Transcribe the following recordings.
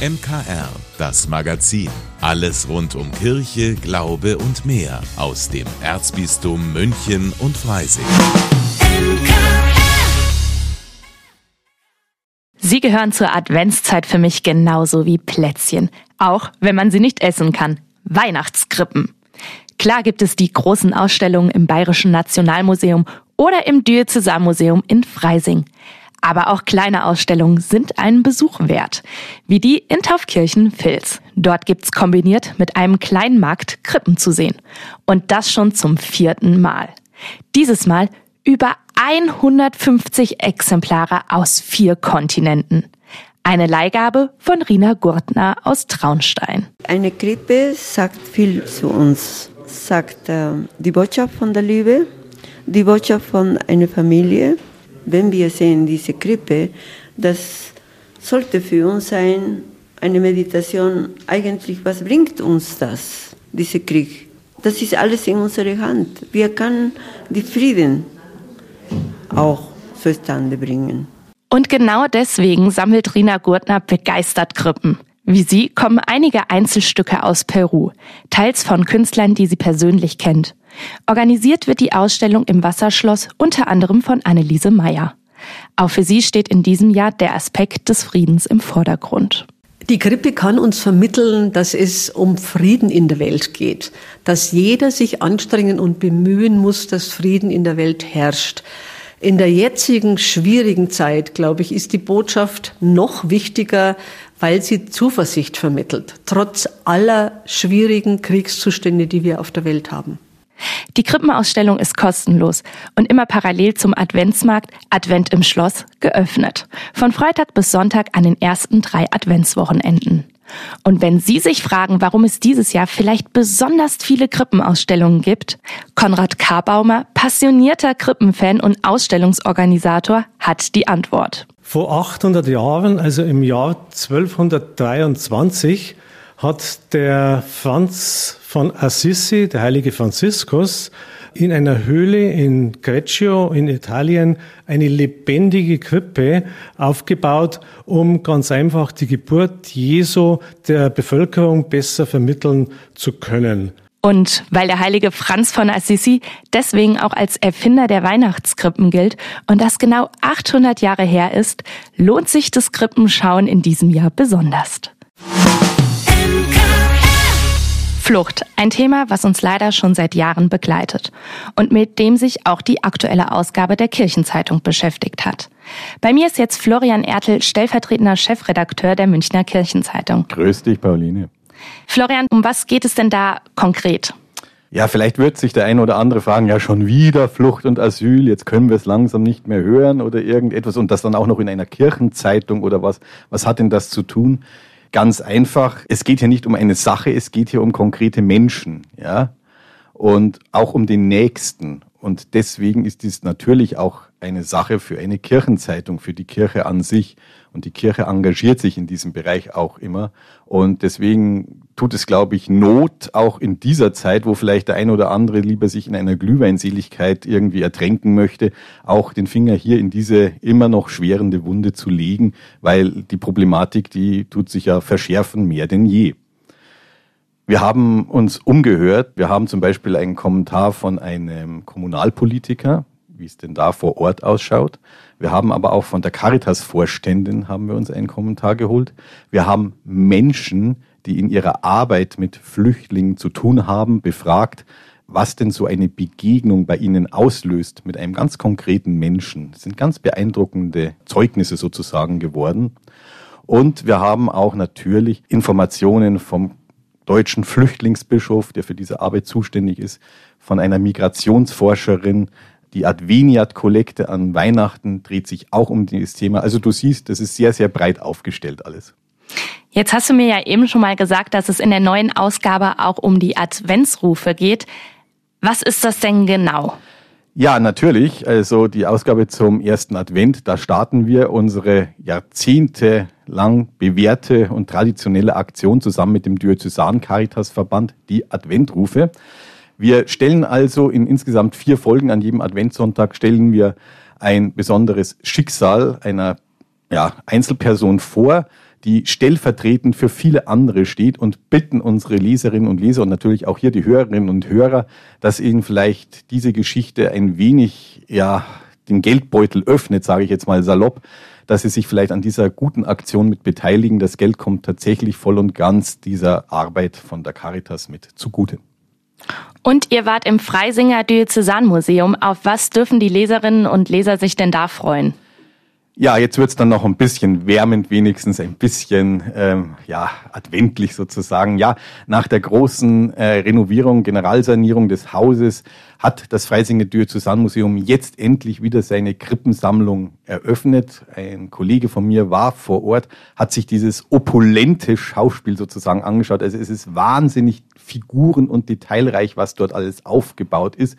MKR, das Magazin. Alles rund um Kirche, Glaube und mehr aus dem Erzbistum München und Freising. Sie gehören zur Adventszeit für mich genauso wie Plätzchen. Auch wenn man sie nicht essen kann. Weihnachtskrippen. Klar gibt es die großen Ausstellungen im Bayerischen Nationalmuseum oder im Diözesanmuseum in Freising. Aber auch kleine Ausstellungen sind einen Besuch wert, wie die in Taufkirchen-Vils. Dort gibt's kombiniert mit einem kleinen Markt Krippen zu sehen. Und das schon zum vierten Mal. Dieses Mal über 150 Exemplare aus vier Kontinenten. Eine Leihgabe von Rina Gurtner aus Traunstein. Eine Krippe sagt viel zu uns sagt äh, die Botschaft von der Liebe, die Botschaft von einer Familie. Wenn wir sehen diese Krippe, das sollte für uns sein, eine Meditation, eigentlich, was bringt uns das, dieser Krieg? Das ist alles in unserer Hand. Wir können die Frieden auch zustande bringen. Und genau deswegen sammelt Rina Gurtner begeistert Krippen. Wie sie kommen einige Einzelstücke aus Peru, teils von Künstlern, die sie persönlich kennt. Organisiert wird die Ausstellung im Wasserschloss unter anderem von Anneliese Meyer. Auch für sie steht in diesem Jahr der Aspekt des Friedens im Vordergrund. Die Krippe kann uns vermitteln, dass es um Frieden in der Welt geht, dass jeder sich anstrengen und bemühen muss, dass Frieden in der Welt herrscht. In der jetzigen schwierigen Zeit, glaube ich, ist die Botschaft noch wichtiger, weil sie Zuversicht vermittelt, trotz aller schwierigen Kriegszustände, die wir auf der Welt haben. Die Krippenausstellung ist kostenlos und immer parallel zum Adventsmarkt Advent im Schloss geöffnet. Von Freitag bis Sonntag an den ersten drei Adventswochenenden. Und wenn Sie sich fragen, warum es dieses Jahr vielleicht besonders viele Krippenausstellungen gibt, Konrad Karbaumer, passionierter Krippenfan und Ausstellungsorganisator, hat die Antwort. Vor 800 Jahren, also im Jahr 1223, hat der Franz von Assisi, der heilige Franziskus, in einer Höhle in Greccio in Italien eine lebendige Krippe aufgebaut, um ganz einfach die Geburt Jesu der Bevölkerung besser vermitteln zu können. Und weil der heilige Franz von Assisi deswegen auch als Erfinder der Weihnachtskrippen gilt und das genau 800 Jahre her ist, lohnt sich das Krippenschauen in diesem Jahr besonders. Flucht, ein Thema, was uns leider schon seit Jahren begleitet und mit dem sich auch die aktuelle Ausgabe der Kirchenzeitung beschäftigt hat. Bei mir ist jetzt Florian Ertel, stellvertretender Chefredakteur der Münchner Kirchenzeitung. Grüß dich, Pauline. Florian, um was geht es denn da konkret? Ja, vielleicht wird sich der eine oder andere fragen, ja schon wieder Flucht und Asyl, jetzt können wir es langsam nicht mehr hören oder irgendetwas und das dann auch noch in einer Kirchenzeitung oder was. Was hat denn das zu tun? Ganz einfach, es geht hier nicht um eine Sache, es geht hier um konkrete Menschen, ja, und auch um den Nächsten. Und deswegen ist dies natürlich auch eine Sache für eine Kirchenzeitung, für die Kirche an sich. Und die Kirche engagiert sich in diesem Bereich auch immer. Und deswegen tut es, glaube ich, Not, auch in dieser Zeit, wo vielleicht der eine oder andere lieber sich in einer Glühweinseligkeit irgendwie ertränken möchte, auch den Finger hier in diese immer noch schwerende Wunde zu legen, weil die Problematik, die tut sich ja verschärfen mehr denn je. Wir haben uns umgehört. Wir haben zum Beispiel einen Kommentar von einem Kommunalpolitiker, wie es denn da vor Ort ausschaut. Wir haben aber auch von der Caritas-Vorständin haben wir uns einen Kommentar geholt. Wir haben Menschen, die in ihrer Arbeit mit Flüchtlingen zu tun haben, befragt, was denn so eine Begegnung bei ihnen auslöst mit einem ganz konkreten Menschen. Das sind ganz beeindruckende Zeugnisse sozusagen geworden. Und wir haben auch natürlich Informationen vom deutschen Flüchtlingsbischof, der für diese Arbeit zuständig ist, von einer Migrationsforscherin, die Adveniat-Kollekte an Weihnachten dreht sich auch um dieses Thema. Also du siehst, das ist sehr, sehr breit aufgestellt alles. Jetzt hast du mir ja eben schon mal gesagt, dass es in der neuen Ausgabe auch um die Adventsrufe geht. Was ist das denn genau? Ja, natürlich. Also die Ausgabe zum ersten Advent, da starten wir unsere jahrzehntelang bewährte und traditionelle Aktion zusammen mit dem Diözesan Caritas Verband, die Adventrufe. Wir stellen also in insgesamt vier Folgen an jedem Adventssonntag stellen wir ein besonderes Schicksal einer ja, Einzelperson vor, die stellvertretend für viele andere steht und bitten unsere Leserinnen und Leser und natürlich auch hier die Hörerinnen und Hörer, dass ihnen vielleicht diese Geschichte ein wenig, ja, den Geldbeutel öffnet, sage ich jetzt mal salopp, dass sie sich vielleicht an dieser guten Aktion mit beteiligen. Das Geld kommt tatsächlich voll und ganz dieser Arbeit von der Caritas mit zugute. Und ihr wart im Freisinger Diözesanmuseum. Auf was dürfen die Leserinnen und Leser sich denn da freuen? Ja, jetzt wird's dann noch ein bisschen wärmend, wenigstens ein bisschen ähm, ja adventlich sozusagen. Ja, nach der großen äh, Renovierung, Generalsanierung des Hauses hat das Freisinger Diözesanmuseum jetzt endlich wieder seine Krippensammlung eröffnet. Ein Kollege von mir war vor Ort, hat sich dieses opulente Schauspiel sozusagen angeschaut. Also es ist wahnsinnig figuren- und detailreich, was dort alles aufgebaut ist.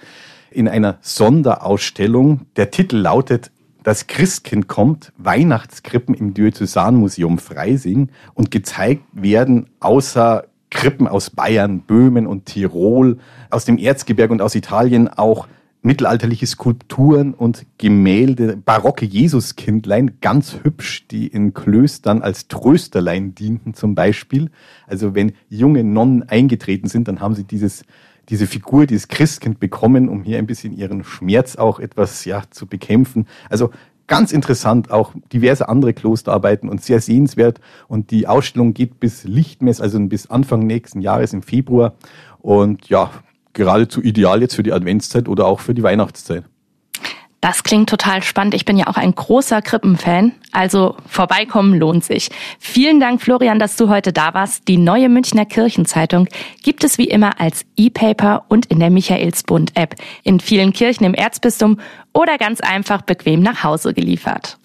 In einer Sonderausstellung. Der Titel lautet das Christkind kommt, Weihnachtskrippen im Diözesanmuseum Freising und gezeigt werden außer Krippen aus Bayern, Böhmen und Tirol, aus dem Erzgebirge und aus Italien auch mittelalterliche Skulpturen und Gemälde, barocke Jesuskindlein, ganz hübsch, die in Klöstern als Trösterlein dienten zum Beispiel. Also wenn junge Nonnen eingetreten sind, dann haben sie dieses diese Figur, dieses Christkind bekommen, um hier ein bisschen ihren Schmerz auch etwas ja, zu bekämpfen. Also ganz interessant, auch diverse andere Klosterarbeiten und sehr sehenswert. Und die Ausstellung geht bis Lichtmess, also bis Anfang nächsten Jahres im Februar. Und ja, geradezu ideal jetzt für die Adventszeit oder auch für die Weihnachtszeit. Das klingt total spannend. Ich bin ja auch ein großer Krippenfan. Also vorbeikommen lohnt sich. Vielen Dank, Florian, dass du heute da warst. Die neue Münchner Kirchenzeitung gibt es wie immer als E-Paper und in der Michaelsbund-App. In vielen Kirchen im Erzbistum oder ganz einfach bequem nach Hause geliefert.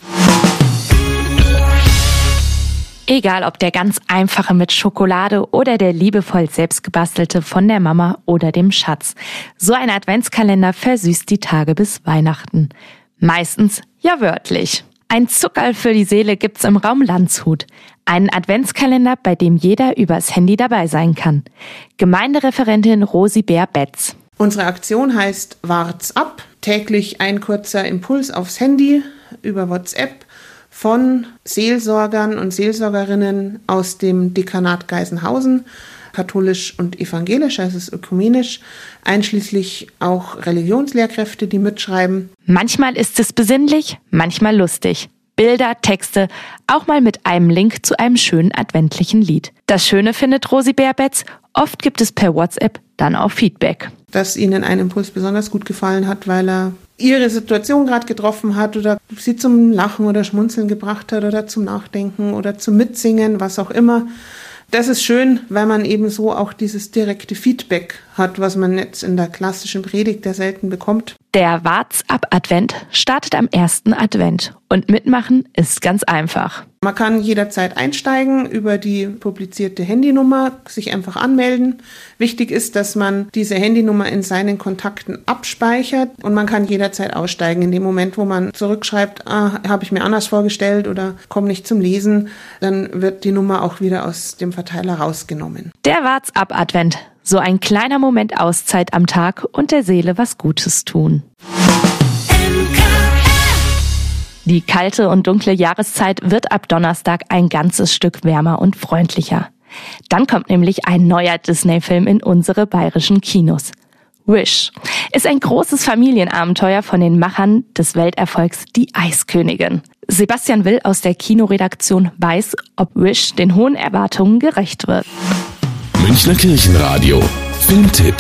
Egal ob der ganz einfache mit Schokolade oder der liebevoll selbstgebastelte von der Mama oder dem Schatz. So ein Adventskalender versüßt die Tage bis Weihnachten. Meistens ja wörtlich. Ein Zuckerl für die Seele gibt's im Raum Landshut. Einen Adventskalender, bei dem jeder übers Handy dabei sein kann. Gemeindereferentin Rosi Bär-Betz. Unsere Aktion heißt Wart's ab. Täglich ein kurzer Impuls aufs Handy über WhatsApp von Seelsorgern und Seelsorgerinnen aus dem Dekanat Geisenhausen, katholisch und evangelisch, also es ist ökumenisch, einschließlich auch Religionslehrkräfte, die mitschreiben. Manchmal ist es besinnlich, manchmal lustig. Bilder, Texte, auch mal mit einem Link zu einem schönen adventlichen Lied. Das Schöne findet Rosi Bärbetz, oft gibt es per WhatsApp dann auch Feedback. Dass ihnen ein Impuls besonders gut gefallen hat, weil er ihre Situation gerade getroffen hat oder sie zum Lachen oder Schmunzeln gebracht hat oder zum Nachdenken oder zum Mitsingen, was auch immer. Das ist schön, weil man eben so auch dieses direkte Feedback hat, was man jetzt in der klassischen Predigt ja selten bekommt. Der WhatsApp-Advent startet am ersten Advent und mitmachen ist ganz einfach. Man kann jederzeit einsteigen über die publizierte Handynummer, sich einfach anmelden. Wichtig ist, dass man diese Handynummer in seinen Kontakten abspeichert und man kann jederzeit aussteigen. In dem Moment, wo man zurückschreibt, ah, habe ich mir anders vorgestellt oder komme nicht zum Lesen, dann wird die Nummer auch wieder aus dem Verteiler rausgenommen. Der WhatsApp-Advent so ein kleiner Moment Auszeit am Tag und der Seele was Gutes tun. Die kalte und dunkle Jahreszeit wird ab Donnerstag ein ganzes Stück wärmer und freundlicher. Dann kommt nämlich ein neuer Disney-Film in unsere bayerischen Kinos. Wish ist ein großes Familienabenteuer von den Machern des Welterfolgs Die Eiskönigin. Sebastian Will aus der Kinoredaktion weiß, ob Wish den hohen Erwartungen gerecht wird. Münchner Kirchenradio. Filmtipp.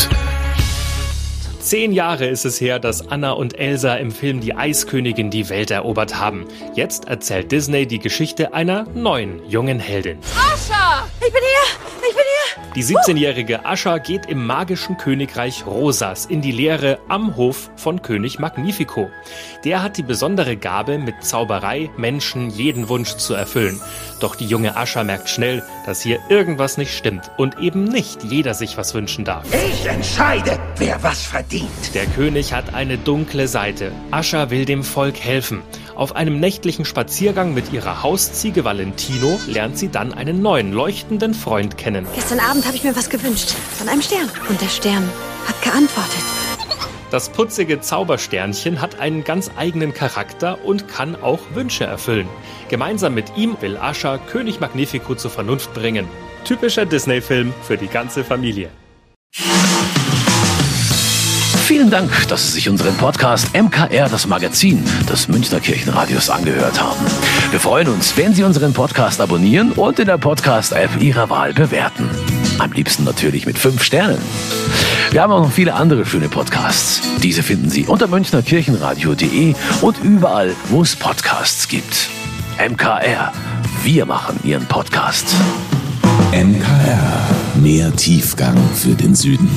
Zehn Jahre ist es her, dass Anna und Elsa im Film Die Eiskönigin die Welt erobert haben. Jetzt erzählt Disney die Geschichte einer neuen jungen Heldin. Ascha! Ich bin hier! Ich bin hier! Die 17-jährige Ascha geht im magischen Königreich Rosas in die Lehre am Hof von König Magnifico. Der hat die besondere Gabe, mit Zauberei Menschen jeden Wunsch zu erfüllen. Doch die junge Ascha merkt schnell, dass hier irgendwas nicht stimmt und eben nicht jeder sich was wünschen darf. Ich entscheide, wer was verdient. Der König hat eine dunkle Seite. Ascha will dem Volk helfen. Auf einem nächtlichen Spaziergang mit ihrer Hausziege Valentino lernt sie dann einen neuen leuchtenden Freund kennen. Gestern Abend habe ich mir was gewünscht. Von einem Stern. Und der Stern hat geantwortet. Das putzige Zaubersternchen hat einen ganz eigenen Charakter und kann auch Wünsche erfüllen. Gemeinsam mit ihm will Ascha König Magnifico zur Vernunft bringen. Typischer Disney-Film für die ganze Familie. Vielen Dank, dass Sie sich unseren Podcast MKR, das Magazin des Münchner Kirchenradios, angehört haben. Wir freuen uns, wenn Sie unseren Podcast abonnieren und in der Podcast-App Ihrer Wahl bewerten. Am liebsten natürlich mit fünf Sternen. Wir haben auch noch viele andere schöne Podcasts. Diese finden Sie unter münchnerkirchenradio.de und überall, wo es Podcasts gibt. MKR, wir machen Ihren Podcast. MKR, mehr Tiefgang für den Süden.